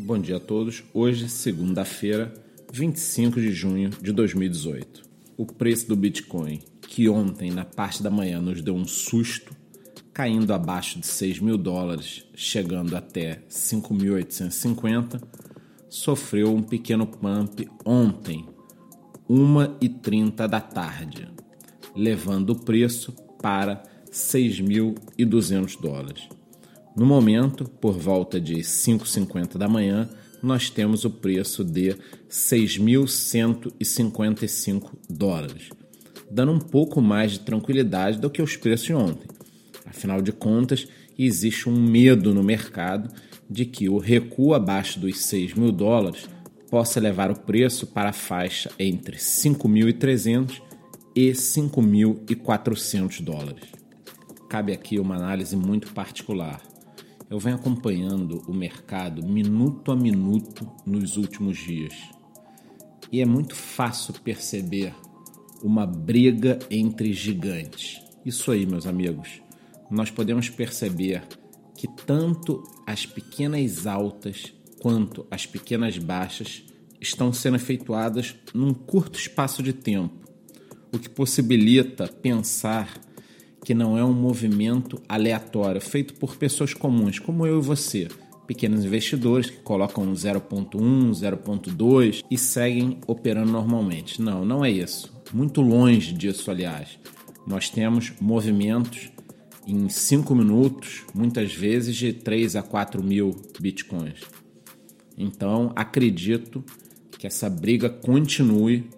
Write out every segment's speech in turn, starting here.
Bom dia a todos. Hoje, segunda-feira, 25 de junho de 2018. O preço do Bitcoin, que ontem, na parte da manhã, nos deu um susto, caindo abaixo de 6 mil dólares, chegando até 5.850, sofreu um pequeno pump ontem, 1h30 da tarde, levando o preço para 6.200 dólares. No momento, por volta de 5h50 da manhã, nós temos o preço de 6.155 dólares, dando um pouco mais de tranquilidade do que os preços de ontem. Afinal de contas, existe um medo no mercado de que o recuo abaixo dos 6 mil dólares possa levar o preço para a faixa entre 5.300 e 5.400 dólares. Cabe aqui uma análise muito particular eu venho acompanhando o mercado minuto a minuto nos últimos dias. E é muito fácil perceber uma briga entre gigantes. Isso aí, meus amigos. Nós podemos perceber que tanto as pequenas altas quanto as pequenas baixas estão sendo efetuadas num curto espaço de tempo, o que possibilita pensar que não é um movimento aleatório, feito por pessoas comuns, como eu e você, pequenos investidores que colocam 0.1, 0.2 e seguem operando normalmente. Não, não é isso. Muito longe disso, aliás. Nós temos movimentos em 5 minutos, muitas vezes de 3 a 4 mil bitcoins. Então, acredito que essa briga continue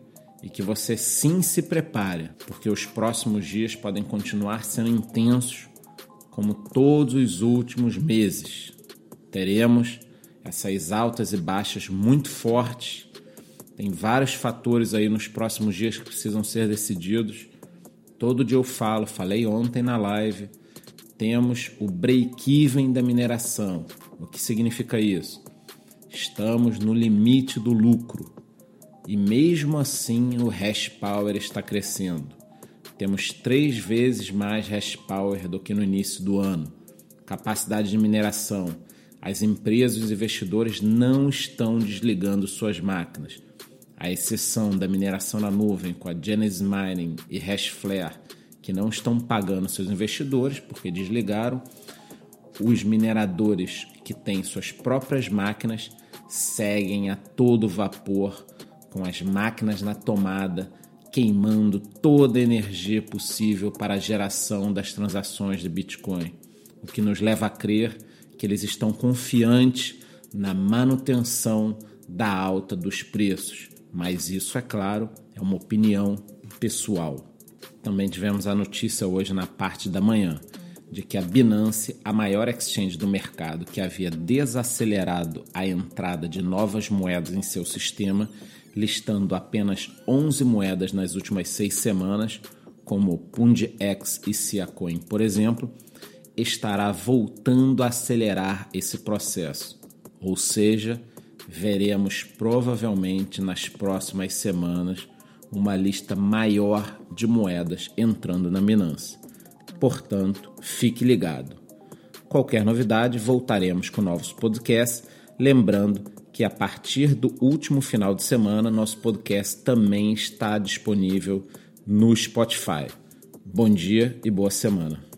e que você sim se prepare, porque os próximos dias podem continuar sendo intensos como todos os últimos meses. Teremos essas altas e baixas muito fortes. Tem vários fatores aí nos próximos dias que precisam ser decididos. Todo dia eu falo, falei ontem na live. Temos o break-even da mineração. O que significa isso? Estamos no limite do lucro e mesmo assim o hash power está crescendo. Temos três vezes mais hash power do que no início do ano. Capacidade de mineração. As empresas e os investidores não estão desligando suas máquinas. A exceção da mineração na nuvem com a Genesis Mining e Hashflare, que não estão pagando seus investidores porque desligaram, os mineradores que têm suas próprias máquinas seguem a todo vapor com as máquinas na tomada, queimando toda a energia possível para a geração das transações de Bitcoin, o que nos leva a crer que eles estão confiantes na manutenção da alta dos preços. Mas isso, é claro, é uma opinião pessoal. Também tivemos a notícia hoje na parte da manhã de que a Binance, a maior exchange do mercado que havia desacelerado a entrada de novas moedas em seu sistema, listando apenas 11 moedas nas últimas seis semanas, como PundX e Siacoin, por exemplo, estará voltando a acelerar esse processo. Ou seja, veremos provavelmente nas próximas semanas uma lista maior de moedas entrando na Binance. Portanto, fique ligado. Qualquer novidade, voltaremos com novos podcasts. Lembrando que a partir do último final de semana, nosso podcast também está disponível no Spotify. Bom dia e boa semana.